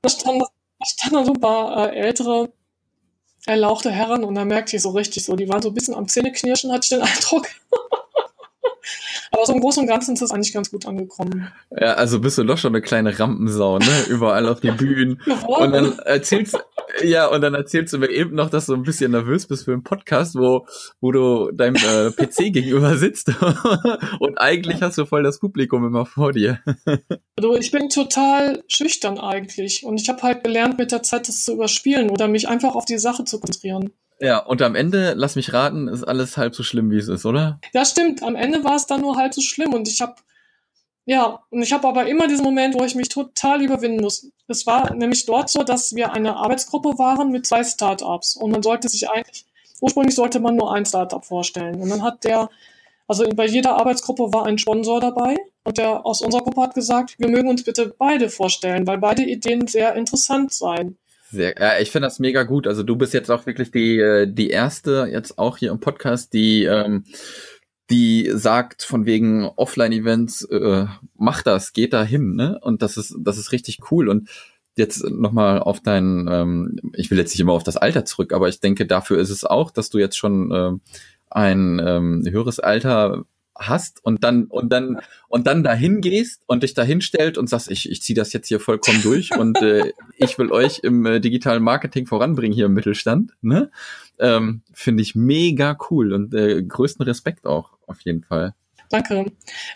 Da standen, da standen so ein paar äh, ältere, erlauchte Herren und da merkte ich so richtig so, die waren so ein bisschen am Zähneknirschen, hatte ich den Eindruck. (laughs) Aber so im Großen und Ganzen ist das eigentlich ganz gut angekommen. Ja, also bist du doch schon eine kleine Rampensau, ne? Überall auf die Bühnen. (laughs) und dann erzählst, ja, und dann erzählst du mir eben noch, dass du ein bisschen nervös bist für einen Podcast, wo, wo du deinem äh, PC gegenüber sitzt. (laughs) und eigentlich hast du voll das Publikum immer vor dir. also ich bin total schüchtern eigentlich. Und ich habe halt gelernt, mit der Zeit das zu überspielen oder mich einfach auf die Sache zu konzentrieren. Ja, und am Ende, lass mich raten, ist alles halb so schlimm, wie es ist, oder? Ja, stimmt. Am Ende war es dann nur halb so schlimm. Und ich habe, ja, und ich habe aber immer diesen Moment, wo ich mich total überwinden muss. Es war nämlich dort so, dass wir eine Arbeitsgruppe waren mit zwei Startups. Und man sollte sich eigentlich, ursprünglich sollte man nur ein Startup vorstellen. Und dann hat der, also bei jeder Arbeitsgruppe war ein Sponsor dabei. Und der aus unserer Gruppe hat gesagt, wir mögen uns bitte beide vorstellen, weil beide Ideen sehr interessant seien. Sehr, ja, ich finde das mega gut. Also du bist jetzt auch wirklich die, äh, die erste, jetzt auch hier im Podcast, die, ähm, die sagt von wegen Offline-Events, äh, mach das, geht da hin, ne? Und das ist, das ist richtig cool. Und jetzt nochmal auf dein, ähm, ich will jetzt nicht immer auf das Alter zurück, aber ich denke, dafür ist es auch, dass du jetzt schon äh, ein ähm, höheres Alter hast und dann und dann und dann dahin gehst und dich dahin stellt und sagst, ich, ich ziehe das jetzt hier vollkommen durch und äh, (laughs) ich will euch im äh, digitalen Marketing voranbringen hier im Mittelstand, ne? Ähm, Finde ich mega cool und äh, größten Respekt auch auf jeden Fall. Danke.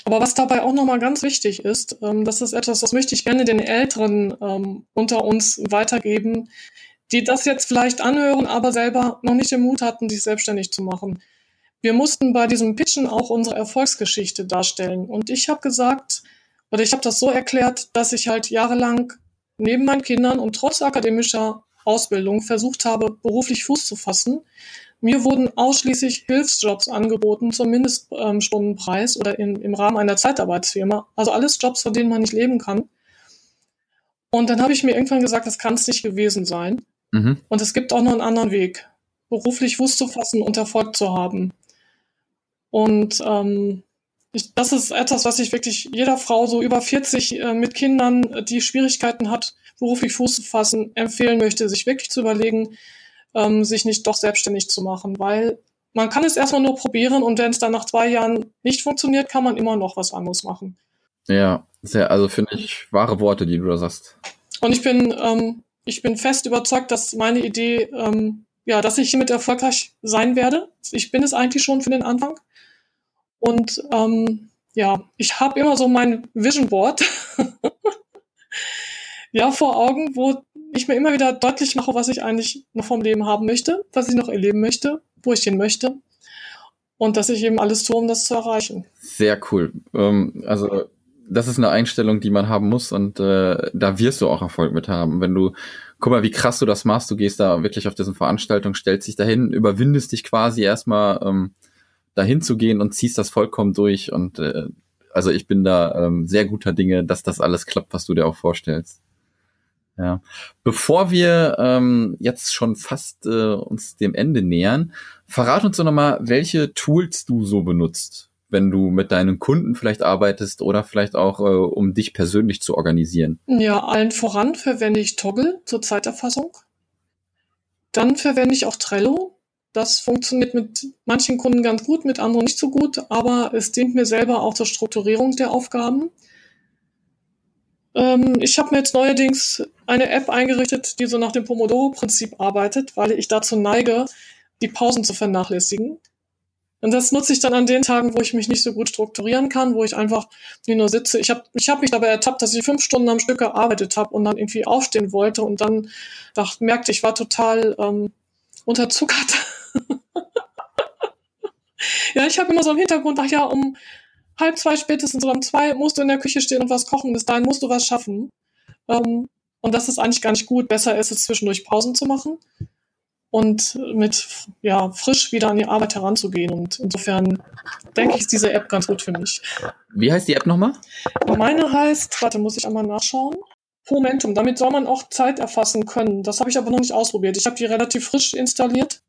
Aber was dabei auch nochmal ganz wichtig ist, ähm, das ist etwas, das möchte ich gerne den Älteren ähm, unter uns weitergeben, die das jetzt vielleicht anhören, aber selber noch nicht den Mut hatten, sich selbstständig zu machen. Wir mussten bei diesem Pitchen auch unsere Erfolgsgeschichte darstellen. Und ich habe gesagt, oder ich habe das so erklärt, dass ich halt jahrelang neben meinen Kindern und trotz akademischer Ausbildung versucht habe, beruflich Fuß zu fassen. Mir wurden ausschließlich Hilfsjobs angeboten zum Mindeststundenpreis oder in, im Rahmen einer Zeitarbeitsfirma. Also alles Jobs, von denen man nicht leben kann. Und dann habe ich mir irgendwann gesagt, das kann es nicht gewesen sein. Mhm. Und es gibt auch noch einen anderen Weg, beruflich Fuß zu fassen und Erfolg zu haben. Und ähm, ich, das ist etwas, was ich wirklich jeder Frau so über 40 äh, mit Kindern, die Schwierigkeiten hat, beruflich Fuß zu fassen, empfehlen möchte, sich wirklich zu überlegen, ähm, sich nicht doch selbstständig zu machen, weil man kann es erstmal nur probieren und wenn es dann nach zwei Jahren nicht funktioniert, kann man immer noch was anderes machen. Ja, sehr, also finde ich wahre Worte, die du da sagst. Und ich bin, ähm, ich bin fest überzeugt, dass meine Idee, ähm, ja, dass ich hiermit erfolgreich sein werde. Ich bin es eigentlich schon für den Anfang. Und ähm, ja, ich habe immer so mein Vision Board (laughs) ja vor Augen, wo ich mir immer wieder deutlich mache, was ich eigentlich noch vom Leben haben möchte, was ich noch erleben möchte, wo ich hin möchte. Und dass ich eben alles tue, um das zu erreichen. Sehr cool. Ähm, also das ist eine Einstellung, die man haben muss und äh, da wirst du auch Erfolg mit haben. Wenn du, guck mal, wie krass du das machst, du gehst da wirklich auf diesen Veranstaltung, stellst dich dahin, überwindest dich quasi erstmal ähm, dahin zu gehen und ziehst das vollkommen durch. Und äh, also ich bin da ähm, sehr guter Dinge, dass das alles klappt, was du dir auch vorstellst. Ja. Bevor wir ähm, jetzt schon fast äh, uns dem Ende nähern, verrat uns doch nochmal, welche Tools du so benutzt, wenn du mit deinen Kunden vielleicht arbeitest oder vielleicht auch, äh, um dich persönlich zu organisieren. Ja, allen voran verwende ich Toggle zur Zeiterfassung. Dann verwende ich auch Trello. Das funktioniert mit manchen Kunden ganz gut, mit anderen nicht so gut, aber es dient mir selber auch zur Strukturierung der Aufgaben. Ähm, ich habe mir jetzt neuerdings eine App eingerichtet, die so nach dem Pomodoro-Prinzip arbeitet, weil ich dazu neige, die Pausen zu vernachlässigen. Und das nutze ich dann an den Tagen, wo ich mich nicht so gut strukturieren kann, wo ich einfach nur sitze. Ich habe ich hab mich dabei ertappt, dass ich fünf Stunden am Stück gearbeitet habe und dann irgendwie aufstehen wollte und dann dachte, merkte, ich war total ähm, unterzuckert. (laughs) (laughs) ja, ich habe immer so im Hintergrund, ach ja, um halb zwei spätestens oder um zwei musst du in der Küche stehen und was kochen. Bis dahin musst du was schaffen. Ähm, und das ist eigentlich gar nicht gut. Besser ist es, zwischendurch Pausen zu machen und mit ja, frisch wieder an die Arbeit heranzugehen. Und insofern denke ich, ist diese App ganz gut für mich. Wie heißt die App nochmal? Meine heißt, warte, muss ich einmal nachschauen. Momentum. Damit soll man auch Zeit erfassen können. Das habe ich aber noch nicht ausprobiert. Ich habe die relativ frisch installiert.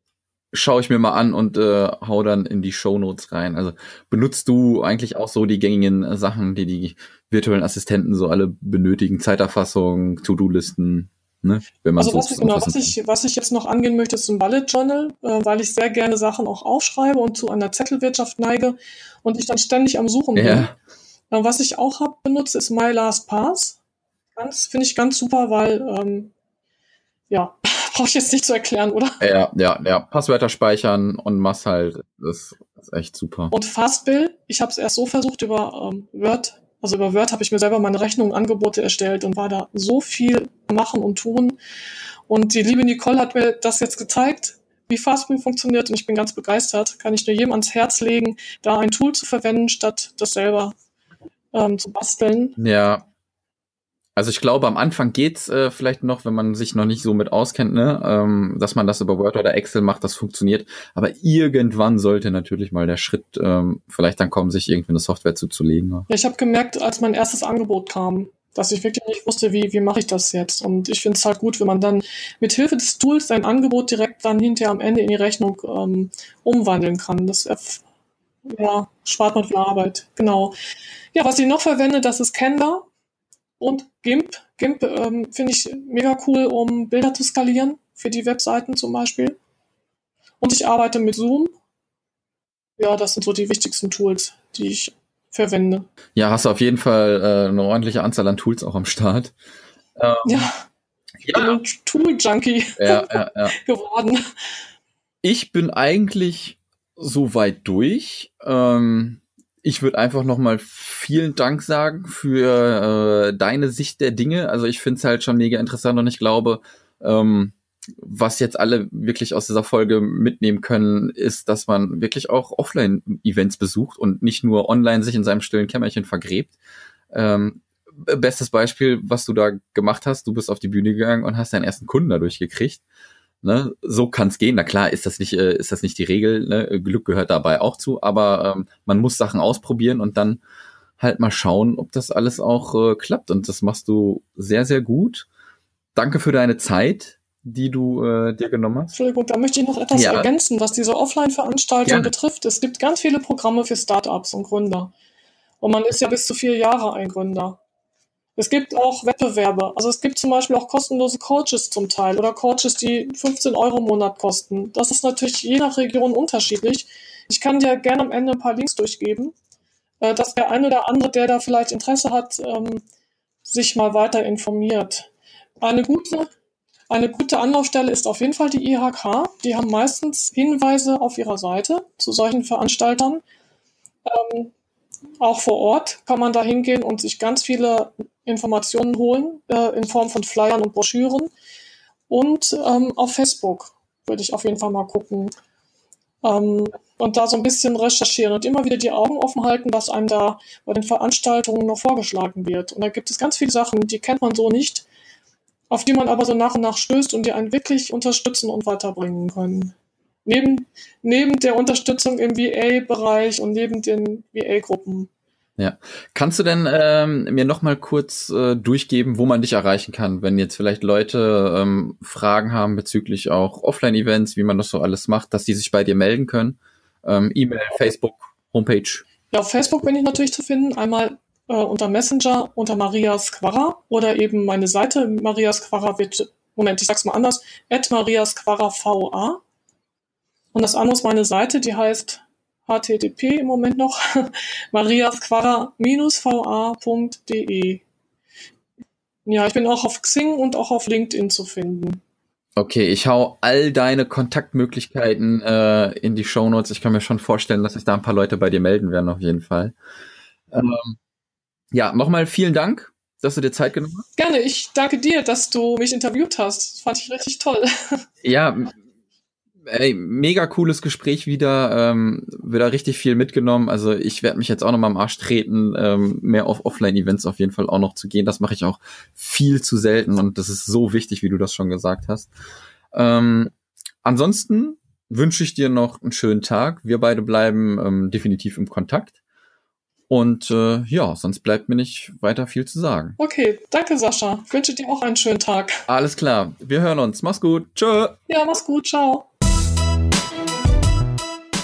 Schaue ich mir mal an und äh, hau dann in die Show Notes rein. Also benutzt du eigentlich auch so die gängigen Sachen, die die virtuellen Assistenten so alle benötigen? Zeiterfassung, To-Do-Listen? Ne? Wenn man also so was, genau, was, ich, was ich jetzt noch angehen möchte, ist ein Bullet Journal, äh, weil ich sehr gerne Sachen auch aufschreibe und zu einer Zettelwirtschaft neige und ich dann ständig am Suchen bin. Ja. Äh, was ich auch hab, benutze, ist My Last Pass. Ganz, finde ich ganz super, weil ähm, ja, (laughs) brauche ich jetzt nicht zu erklären, oder? Ja, ja, ja. Passwörter speichern und machst halt, das ist echt super. Und Fastbill, ich habe es erst so versucht über ähm, Word also über Word habe ich mir selber meine Rechnungen, Angebote erstellt und war da so viel machen und tun. Und die liebe Nicole hat mir das jetzt gezeigt, wie Fastbill funktioniert und ich bin ganz begeistert. Kann ich nur jedem ans Herz legen, da ein Tool zu verwenden, statt das selber ähm, zu basteln. Ja, also ich glaube, am Anfang geht's äh, vielleicht noch, wenn man sich noch nicht so mit auskennt, ne, ähm, dass man das über Word oder Excel macht, das funktioniert. Aber irgendwann sollte natürlich mal der Schritt ähm, vielleicht dann kommen, sich irgendwie eine Software zuzulegen. Ja, ich habe gemerkt, als mein erstes Angebot kam, dass ich wirklich nicht wusste, wie, wie mache ich das jetzt. Und ich finde es halt gut, wenn man dann mit Hilfe des Tools sein Angebot direkt dann hinterher am Ende in die Rechnung ähm, umwandeln kann. Das ja, spart man viel Arbeit. Genau. Ja, was ich noch verwende, das ist Canva. Und GIMP, GIMP ähm, finde ich mega cool, um Bilder zu skalieren, für die Webseiten zum Beispiel. Und ich arbeite mit Zoom. Ja, das sind so die wichtigsten Tools, die ich verwende. Ja, hast du auf jeden Fall äh, eine ordentliche Anzahl an Tools auch am Start. Ähm, ja, ich ja. bin ein Tool-Junkie ja, ja, ja. (laughs) geworden. Ich bin eigentlich so weit durch. Ähm, ich würde einfach nochmal vielen Dank sagen für äh, deine Sicht der Dinge. Also ich finde es halt schon mega interessant und ich glaube, ähm, was jetzt alle wirklich aus dieser Folge mitnehmen können, ist, dass man wirklich auch Offline-Events besucht und nicht nur online sich in seinem stillen Kämmerchen vergräbt. Ähm, bestes Beispiel, was du da gemacht hast, du bist auf die Bühne gegangen und hast deinen ersten Kunden dadurch gekriegt. Ne, so kann es gehen. Na klar, ist das nicht, äh, ist das nicht die Regel. Ne? Glück gehört dabei auch zu, aber ähm, man muss Sachen ausprobieren und dann halt mal schauen, ob das alles auch äh, klappt. Und das machst du sehr, sehr gut. Danke für deine Zeit, die du äh, dir genommen hast. Entschuldigung, da möchte ich noch etwas ja. ergänzen, was diese Offline-Veranstaltung betrifft. Es gibt ganz viele Programme für Startups und Gründer. Und man ist ja bis zu vier Jahre ein Gründer. Es gibt auch Wettbewerbe. Also es gibt zum Beispiel auch kostenlose Coaches zum Teil oder Coaches, die 15 Euro im Monat kosten. Das ist natürlich je nach Region unterschiedlich. Ich kann dir gerne am Ende ein paar Links durchgeben, äh, dass der eine oder andere, der da vielleicht Interesse hat, ähm, sich mal weiter informiert. Eine gute, eine gute Anlaufstelle ist auf jeden Fall die IHK. Die haben meistens Hinweise auf ihrer Seite zu solchen Veranstaltern. Auch vor Ort kann man da hingehen und sich ganz viele Informationen holen äh, in Form von Flyern und Broschüren. Und ähm, auf Facebook würde ich auf jeden Fall mal gucken. Ähm, und da so ein bisschen recherchieren und immer wieder die Augen offen halten, was einem da bei den Veranstaltungen noch vorgeschlagen wird. Und da gibt es ganz viele Sachen, die kennt man so nicht, auf die man aber so nach und nach stößt und die einen wirklich unterstützen und weiterbringen können. Neben, neben der Unterstützung im VA-Bereich und neben den VA-Gruppen. Ja. Kannst du denn ähm, mir noch mal kurz äh, durchgeben, wo man dich erreichen kann, wenn jetzt vielleicht Leute ähm, Fragen haben bezüglich auch Offline-Events, wie man das so alles macht, dass die sich bei dir melden können? Ähm, E-Mail, Facebook, Homepage. Ja, auf Facebook bin ich natürlich zu finden. Einmal äh, unter Messenger, unter Marias Quara oder eben meine Seite Marias Quara wird, Moment, ich sag's mal anders, at Marias Quara VA. Und das andere ist meine Seite, die heißt http im Moment noch (laughs) mariasquara-va.de. Ja, ich bin auch auf Xing und auch auf LinkedIn zu finden. Okay, ich hau all deine Kontaktmöglichkeiten äh, in die Shownotes. Ich kann mir schon vorstellen, dass sich da ein paar Leute bei dir melden werden, auf jeden Fall. Ähm, ja, nochmal vielen Dank, dass du dir Zeit genommen hast. Gerne, ich danke dir, dass du mich interviewt hast. Das fand ich richtig toll. (laughs) Ja, ey, mega cooles Gespräch wieder, ähm, wieder richtig viel mitgenommen. Also ich werde mich jetzt auch noch mal am Arsch treten, ähm, mehr auf Offline-Events auf jeden Fall auch noch zu gehen. Das mache ich auch viel zu selten und das ist so wichtig, wie du das schon gesagt hast. Ähm, ansonsten wünsche ich dir noch einen schönen Tag. Wir beide bleiben ähm, definitiv im Kontakt. Und äh, ja, sonst bleibt mir nicht weiter viel zu sagen. Okay, danke Sascha. Ich wünsche dir auch einen schönen Tag. Alles klar, wir hören uns. Mach's gut. Tschö. Ja, mach's gut. Ciao.